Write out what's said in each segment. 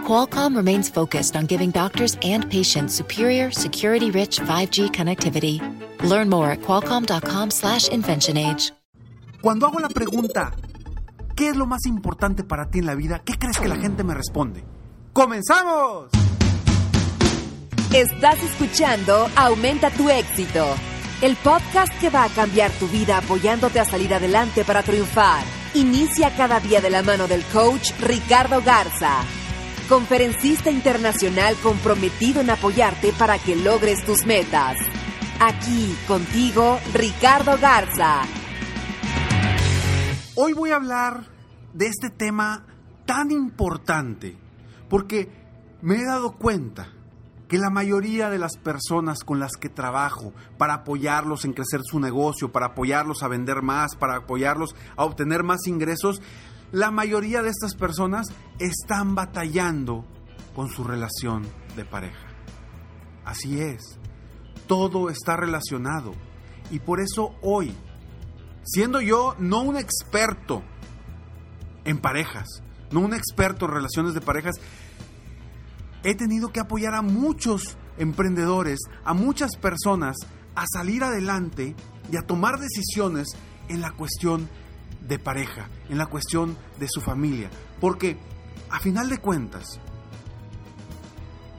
Qualcomm remains focused on giving doctors and patients superior, security-rich 5G connectivity. Learn more at qualcomm.com/inventionage. Cuando hago la pregunta, ¿qué es lo más importante para ti en la vida? ¿Qué crees que la gente me responde? ¡Comenzamos! Estás escuchando Aumenta tu éxito, el podcast que va a cambiar tu vida apoyándote a salir adelante para triunfar. Inicia cada día de la mano del coach Ricardo Garza conferencista internacional comprometido en apoyarte para que logres tus metas. Aquí contigo, Ricardo Garza. Hoy voy a hablar de este tema tan importante porque me he dado cuenta que la mayoría de las personas con las que trabajo para apoyarlos en crecer su negocio, para apoyarlos a vender más, para apoyarlos a obtener más ingresos, la mayoría de estas personas están batallando con su relación de pareja. Así es, todo está relacionado. Y por eso hoy, siendo yo no un experto en parejas, no un experto en relaciones de parejas, he tenido que apoyar a muchos emprendedores, a muchas personas a salir adelante y a tomar decisiones en la cuestión de pareja, en la cuestión de su familia. Porque, a final de cuentas,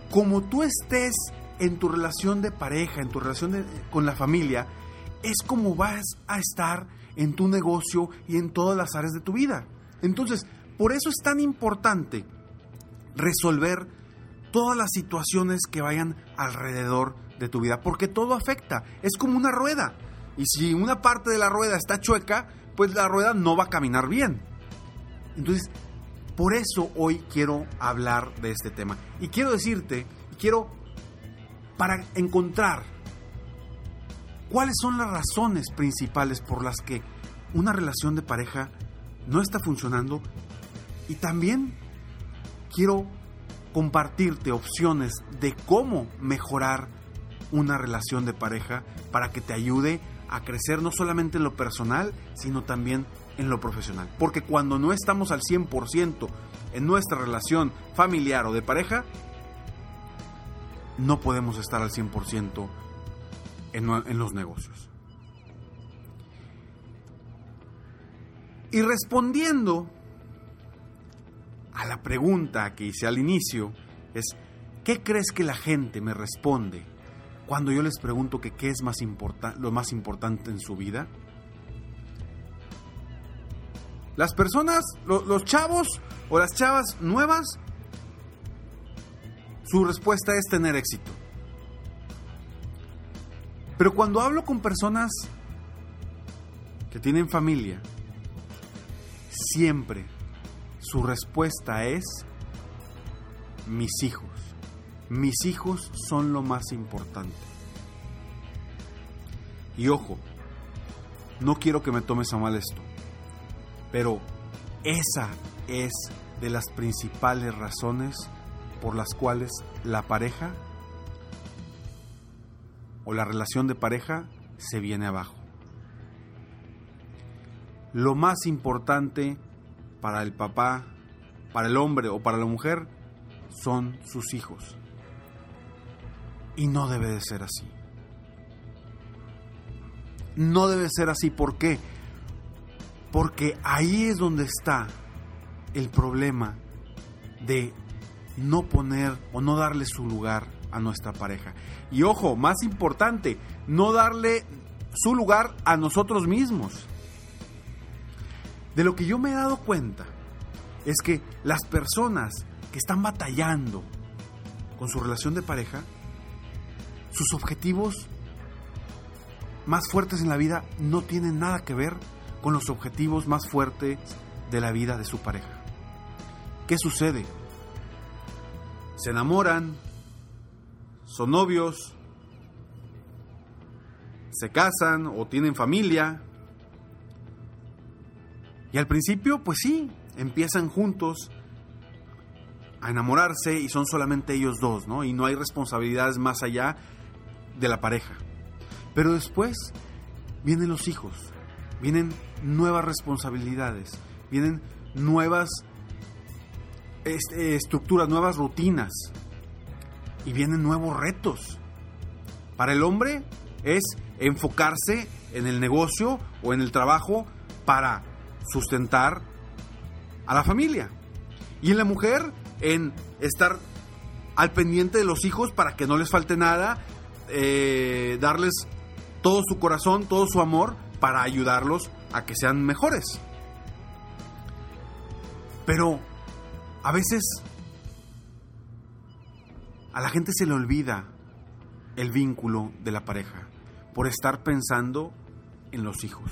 como tú estés en tu relación de pareja, en tu relación con la familia, es como vas a estar en tu negocio y en todas las áreas de tu vida. Entonces, por eso es tan importante resolver todas las situaciones que vayan alrededor de tu vida, porque todo afecta, es como una rueda. Y si una parte de la rueda está chueca, pues la rueda no va a caminar bien. Entonces, por eso hoy quiero hablar de este tema. Y quiero decirte, quiero, para encontrar cuáles son las razones principales por las que una relación de pareja no está funcionando. Y también quiero compartirte opciones de cómo mejorar una relación de pareja para que te ayude a crecer no solamente en lo personal, sino también en lo profesional. Porque cuando no estamos al 100% en nuestra relación familiar o de pareja, no podemos estar al 100% en, en los negocios. Y respondiendo a la pregunta que hice al inicio, es, ¿qué crees que la gente me responde cuando yo les pregunto qué es más lo más importante en su vida? Las personas, los chavos o las chavas nuevas, su respuesta es tener éxito. Pero cuando hablo con personas que tienen familia, siempre su respuesta es mis hijos. Mis hijos son lo más importante. Y ojo, no quiero que me tomes a mal esto, pero esa es de las principales razones por las cuales la pareja o la relación de pareja se viene abajo. Lo más importante para el papá, para el hombre o para la mujer son sus hijos. Y no debe de ser así. No debe ser así. ¿Por qué? Porque ahí es donde está el problema de no poner o no darle su lugar a nuestra pareja. Y ojo, más importante, no darle su lugar a nosotros mismos. De lo que yo me he dado cuenta es que las personas que están batallando con su relación de pareja sus objetivos más fuertes en la vida no tienen nada que ver con los objetivos más fuertes de la vida de su pareja. ¿Qué sucede? Se enamoran, son novios, se casan o tienen familia Y al principio, pues sí, empiezan juntos a enamorarse y son solamente ellos dos, ¿no? Y no hay responsabilidades más allá de la pareja. Pero después vienen los hijos, vienen nuevas responsabilidades, vienen nuevas este, estructuras, nuevas rutinas y vienen nuevos retos. Para el hombre es enfocarse en el negocio o en el trabajo para sustentar a la familia. Y en la mujer en estar al pendiente de los hijos para que no les falte nada, eh, darles todo su corazón, todo su amor para ayudarlos a que sean mejores. Pero a veces a la gente se le olvida el vínculo de la pareja por estar pensando en los hijos.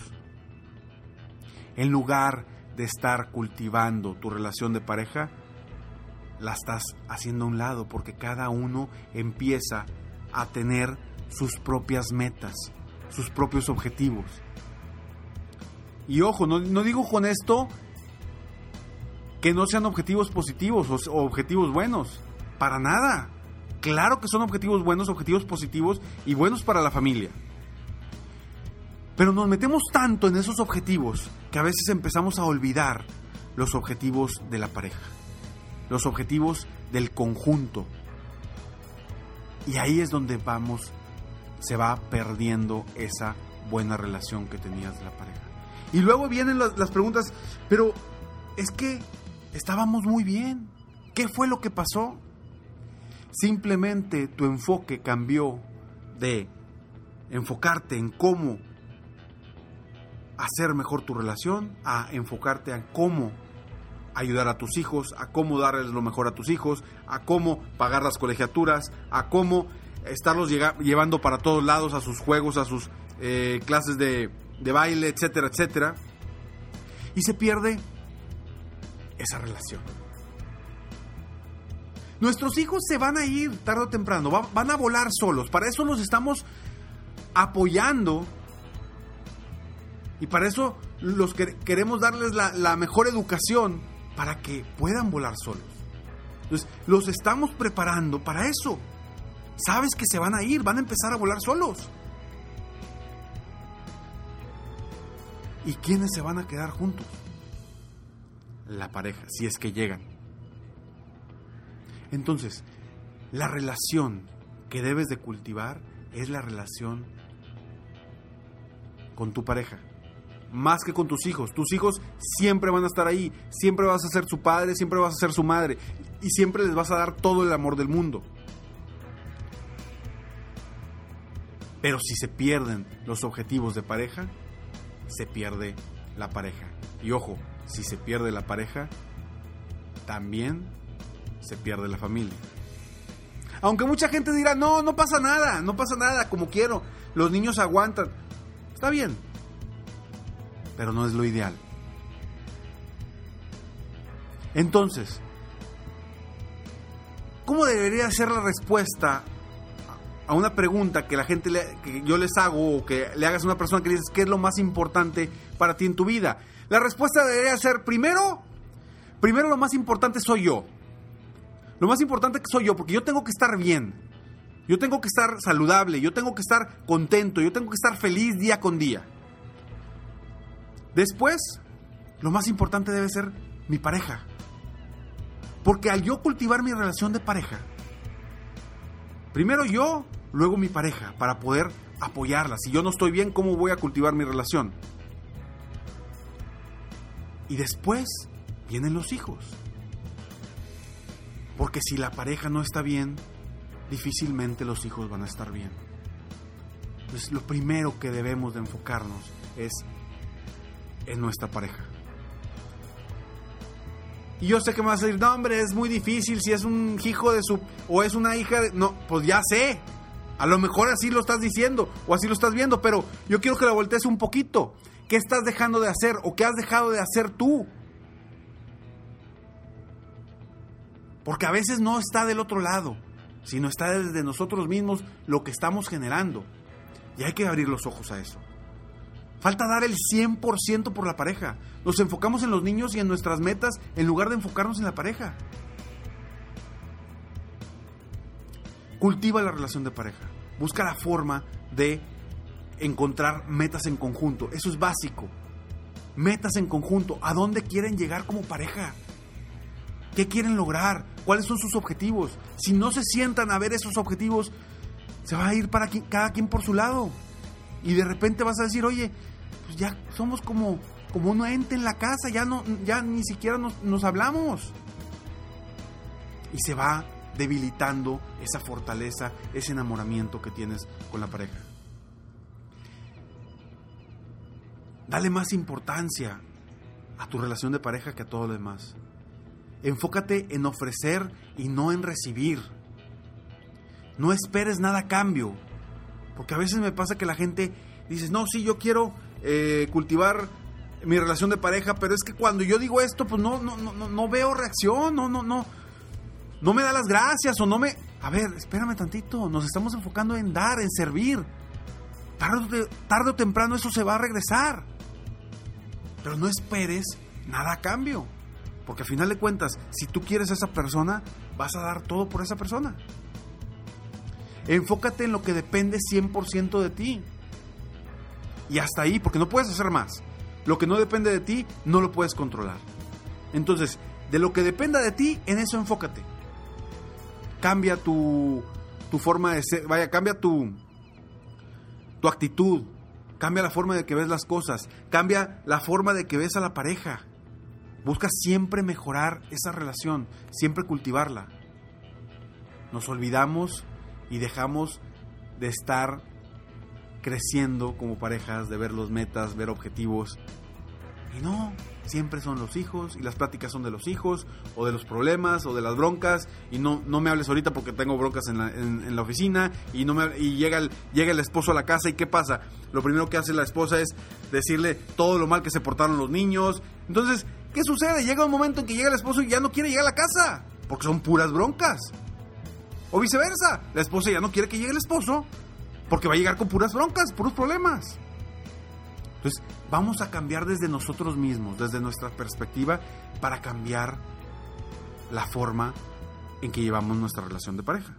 En lugar de estar cultivando tu relación de pareja, la estás haciendo a un lado porque cada uno empieza a tener sus propias metas, sus propios objetivos. Y ojo, no, digo con esto que no sean objetivos positivos o, objetivos buenos, para nada. Claro que son objetivos buenos, objetivos positivos y buenos para la familia. Pero nos metemos tanto en esos objetivos que a veces empezamos a olvidar los objetivos de la pareja, los objetivos del conjunto. Y ahí es donde vamos, se va perdiendo esa buena relación que tenías de la pareja. Y luego vienen las preguntas, pero es que estábamos muy bien. ¿Qué fue lo que pasó? Simplemente tu enfoque cambió de enfocarte en cómo hacer mejor tu relación a enfocarte en cómo ayudar a tus hijos, a cómo darles lo mejor a tus hijos, a cómo pagar las colegiaturas, a cómo estarlos llevando para todos lados a sus juegos, a sus eh, clases de, baile, etcétera, etcétera. Y se pierde esa relación. Nuestros hijos se van a ir tarde o temprano, van a volar solos. Para eso los estamos apoyando y para eso los que queremos darles la, mejor educación para que puedan volar solos. Entonces, los estamos preparando para eso. Sabes que se van a ir, van a empezar a volar solos. ¿Y quiénes se van a quedar juntos? La pareja, si es que llegan. Entonces, la relación que debes de cultivar es la relación con tu pareja. Más que con tus hijos. Tus hijos siempre van a estar ahí. Siempre vas a ser su padre, siempre vas a ser su madre. Y siempre les vas a dar todo el amor del mundo. Pero si se pierden los objetivos de pareja, se pierde la pareja. Y ojo, si se pierde la pareja, también se pierde la familia. Aunque mucha gente dirá, no, no pasa nada, no pasa nada, como quiero, los niños aguantan. Está bien, pero no es lo ideal. Entonces, ¿cómo debería ser la respuesta a una pregunta que la gente que yo les hago o que le hagas a una persona que le dices qué es lo más importante para ti en tu vida? La respuesta debería ser primero, primero lo más importante soy yo. Lo más importante que soy yo, porque yo tengo que estar bien. Yo tengo que estar saludable, yo tengo que estar contento, yo tengo que estar feliz día con día. Después, lo más importante debe ser mi pareja. Porque al yo cultivar mi relación de pareja, primero yo, luego mi pareja, para poder apoyarla. Si yo no estoy bien, ¿cómo voy a cultivar mi relación? Y después vienen los hijos. Porque si la pareja no está bien, difícilmente los hijos van a estar bien. Entonces lo primero que debemos de enfocarnos es en nuestra pareja. Y yo sé que me vas a decir, no hombre, es muy difícil si es un hijo de su... o es una hija de... No, pues ya sé. A lo mejor así lo estás diciendo o así lo estás viendo, pero yo quiero que la voltees un poquito. ¿Qué estás dejando de hacer o qué has dejado de hacer tú Porque a veces no está del otro lado, sino está desde nosotros mismos lo que estamos generando. Y hay que abrir los ojos a eso. Falta dar el 100% por la pareja. Nos enfocamos en los niños y en nuestras metas en lugar de enfocarnos en la pareja. Cultiva la relación de pareja. Busca la forma de encontrar metas en conjunto. Eso es básico. Metas en conjunto. ¿A dónde quieren llegar como pareja? ¿Qué quieren lograr? ¿Cuáles son sus objetivos? Si no se sientan a ver esos objetivos, se va a ir para cada quien por su lado. Y de repente vas a decir, oye, ya somos como, como un ente en la casa, ya, no, ya ni siquiera nos, nos hablamos. Y se va debilitando esa fortaleza, ese enamoramiento que tienes con la pareja. Dale más importancia a tu relación de pareja que a todo lo demás. Enfócate en ofrecer y no en recibir. No esperes nada a cambio. Porque a veces me pasa que la gente dice, no, sí, yo quiero eh, cultivar mi relación de pareja, pero es que cuando yo digo esto, pues no, no, no, no veo reacción, no, no, no, no me da las gracias o no me... A ver, espérame tantito, nos estamos enfocando en dar, en servir. Tarde, tarde o temprano eso se va a regresar. Pero no esperes nada a cambio. Porque al final de cuentas, si tú quieres a esa persona, vas a dar todo por esa persona. Enfócate en lo que depende 100% de ti. Y hasta ahí, porque no puedes hacer más. Lo que no depende de ti, no lo puedes controlar. Entonces, de lo que dependa de ti, en eso enfócate cambia tu, tu forma de ser, vaya, cambia tu, tu actitud, cambia la forma de que ves las cosas, cambia la forma de que ves a la pareja. Busca siempre mejorar esa relación, siempre cultivarla. Nos olvidamos y dejamos de estar creciendo como parejas, de ver los metas, ver objetivos. Y no, siempre son los hijos y las pláticas son de los hijos o de los problemas o de las broncas y no, no me hables ahorita porque tengo broncas en la, en, la oficina y, no me, y llega, el, llega el esposo a la casa y ¿qué pasa? Lo primero que hace la esposa es decirle todo lo mal que se portaron los niños. Entonces, ¿qué sucede? Llega un momento en que llega el esposo y ya no quiere llegar a la casa porque son puras broncas. O viceversa, la esposa ya no quiere que llegue el esposo porque va a llegar con puras broncas, puros problemas. Entonces, vamos a cambiar desde nosotros mismos, desde nuestra perspectiva, para cambiar la forma en que llevamos nuestra relación de pareja.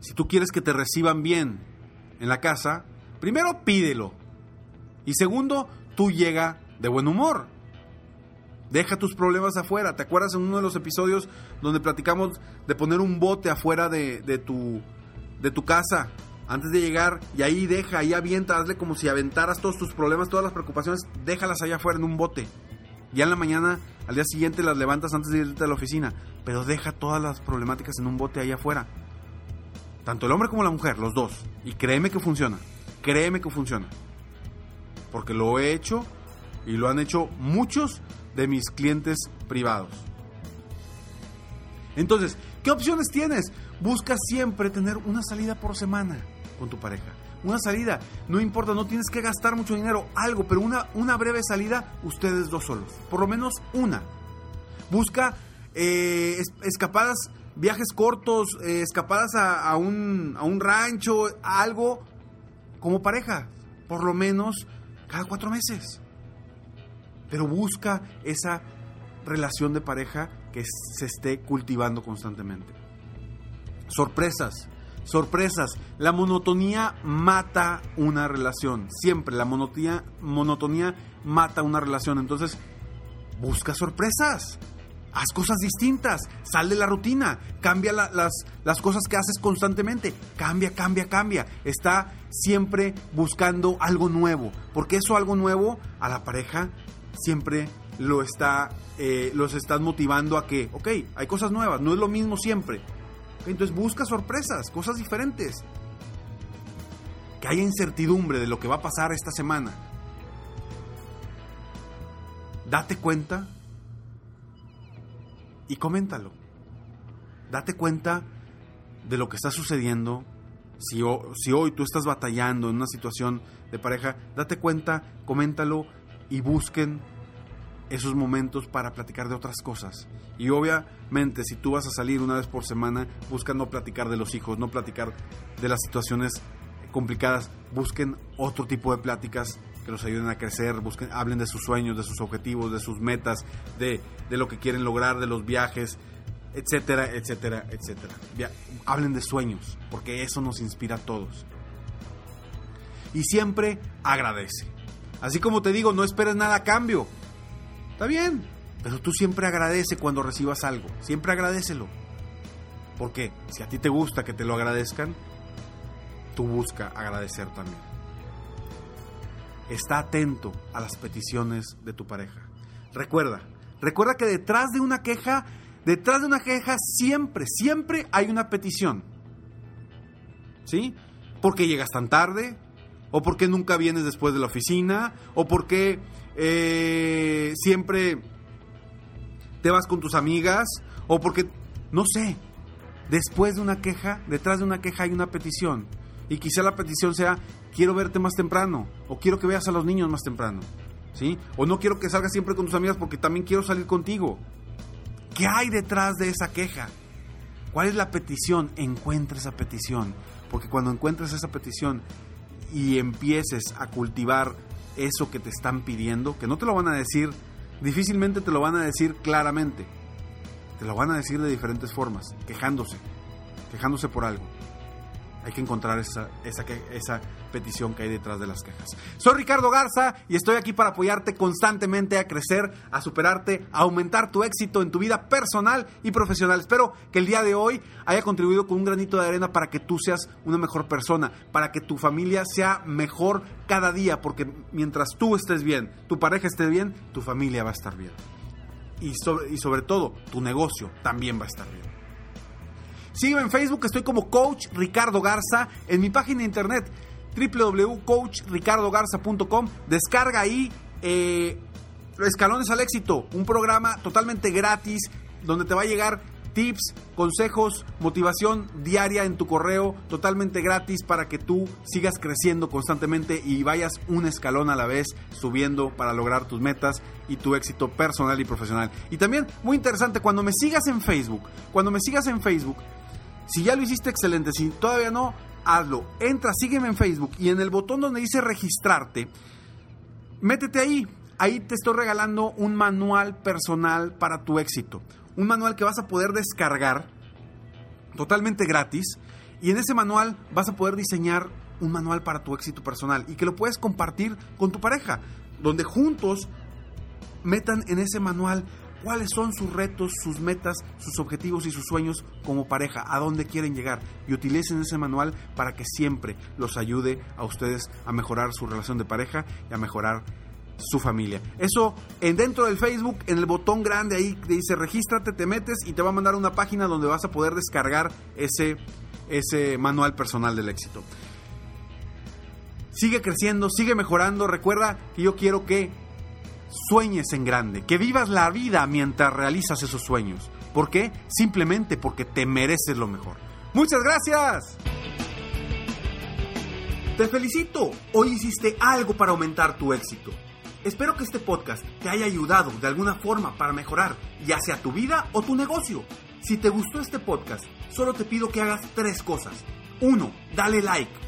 Si tú quieres que te reciban bien en la casa, primero pídelo. Y segundo, tú llega de buen humor. Deja tus problemas afuera. ¿Te acuerdas en uno de los episodios donde platicamos de poner un bote afuera de, de tu, de tu casa antes de llegar y ahí deja, ahí avienta, hazle como si aventaras todos tus problemas, todas las preocupaciones, déjalas allá afuera en un bote. Ya en la mañana, al día siguiente las levantas antes de irte a la oficina, pero deja todas las problemáticas en un bote ahí afuera. Tanto el hombre como la mujer, los dos. Y créeme que funciona, créeme que funciona. Porque lo he hecho y lo han hecho muchos de mis clientes privados. Entonces, ¿qué opciones tienes? Busca siempre tener una salida por semana con tu pareja. Una salida, no importa, no tienes que gastar mucho dinero, algo, pero una, una breve salida, ustedes dos solos. Por lo menos una. Busca eh, escapadas, viajes cortos, eh, escapadas a, un, a un rancho, algo como pareja. Por lo menos cada cuatro meses. Pero busca esa relación de pareja que se esté cultivando constantemente. Sorpresas sorpresas. La monotonía mata una relación. Siempre la monotonía, monotonía mata una relación. Entonces, busca sorpresas. Haz cosas distintas. Sal de la rutina. Cambia las, las cosas que haces constantemente. Cambia, cambia, cambia. Está siempre buscando algo nuevo. Porque eso algo nuevo a la pareja siempre lo está, eh, los están motivando a que, ok, hay cosas nuevas. No es lo mismo siempre entonces busca sorpresas, cosas diferentes. Que haya incertidumbre de lo que va a pasar esta semana. Date cuenta y coméntalo. Date cuenta de lo que está sucediendo. Si, si hoy tú estás batallando en una situación de pareja, date cuenta, coméntalo y busquen esos momentos para platicar de otras cosas. Y obviamente si tú vas a salir una vez por semana, busca no platicar de los hijos, no platicar de las situaciones complicadas, busquen otro tipo de pláticas que los ayuden a crecer, busquen, hablen de sus sueños, de sus objetivos, de sus metas, de, de lo que quieren lograr, de los viajes, etcétera, etcétera, etcétera. hablen de sueños, porque eso nos inspira a todos. Y siempre agradece. Así como te digo, no esperes nada a cambio. Está bien, pero tú siempre agradece cuando recibas algo. Siempre agradecelo. Porque si a ti te gusta que te lo agradezcan, tú busca agradecer también. Está atento a las peticiones de tu pareja. Recuerda, recuerda que detrás de una queja, detrás de una queja siempre, siempre hay una petición. ¿Sí? Porque llegas tan tarde, o porque nunca vienes después de la oficina, o porque eh, siempre te vas con tus amigas, o porque, no sé, después de una queja, detrás de una queja hay una petición. Y quizá la petición sea, quiero verte más temprano, o quiero que veas a los niños más temprano, ¿sí? O no quiero que salgas siempre con tus amigas porque también quiero salir contigo. ¿Qué hay detrás de esa queja? ¿Cuál es la petición? Encuentra esa petición, porque cuando encuentres esa petición y empieces a cultivar eso que te están pidiendo, que no te lo van a decir, difícilmente te lo van a decir claramente, te lo van a decir de diferentes formas, quejándose, quejándose por algo hay que encontrar esa, esa, esa petición que hay detrás de las quejas. Soy Ricardo Garza y estoy aquí para apoyarte constantemente a crecer, a superarte, a aumentar tu éxito en tu vida personal y profesional. Espero que el día de hoy haya contribuido con un granito de arena para que tú seas una mejor persona, para que tu familia sea mejor cada día, porque mientras tú estés bien, tu pareja esté bien, tu familia va a estar bien. Y sobre, y sobre todo, tu negocio también va a estar bien. Sígueme en Facebook, estoy como Coach Ricardo Garza. En mi página de internet www.coachricardogarza.com. Descarga ahí eh, Escalones al Éxito, un programa totalmente gratis donde te va a llegar tips, consejos, motivación diaria en tu correo, totalmente gratis para que tú sigas creciendo constantemente y vayas un escalón a la vez subiendo para lograr tus metas y tu éxito personal y profesional. Y también, muy interesante, cuando me sigas en Facebook, cuando me sigas en Facebook, si ya lo hiciste, excelente. Si todavía no, hazlo. Entra, sígueme en Facebook y en el botón donde dice registrarte, métete ahí. Ahí te estoy regalando un manual personal para tu éxito. Un manual que vas a poder descargar totalmente gratis. Y en ese manual vas a poder diseñar un manual para tu éxito personal y que lo puedes compartir con tu pareja, donde juntos metan en ese manual cuáles son sus retos, sus metas, sus objetivos y sus sueños como pareja, a dónde quieren llegar y utilicen ese manual para que siempre los ayude a ustedes a mejorar su relación de pareja y a mejorar su familia. Eso en dentro del Facebook, en el botón grande ahí que dice regístrate, te metes y te va a mandar una página donde vas a poder descargar ese, ese manual personal del éxito. Sigue creciendo, sigue mejorando. Recuerda que yo quiero que sueñes en grande, que vivas la vida mientras realizas esos sueños. ¿Por qué? Simplemente porque te mereces lo mejor. Muchas gracias. Te felicito. Hoy hiciste algo para aumentar tu éxito. Espero que este podcast te haya ayudado de alguna forma para mejorar ya sea tu vida o tu negocio. Si te gustó este podcast, solo te pido que hagas tres cosas. 1. Dale like.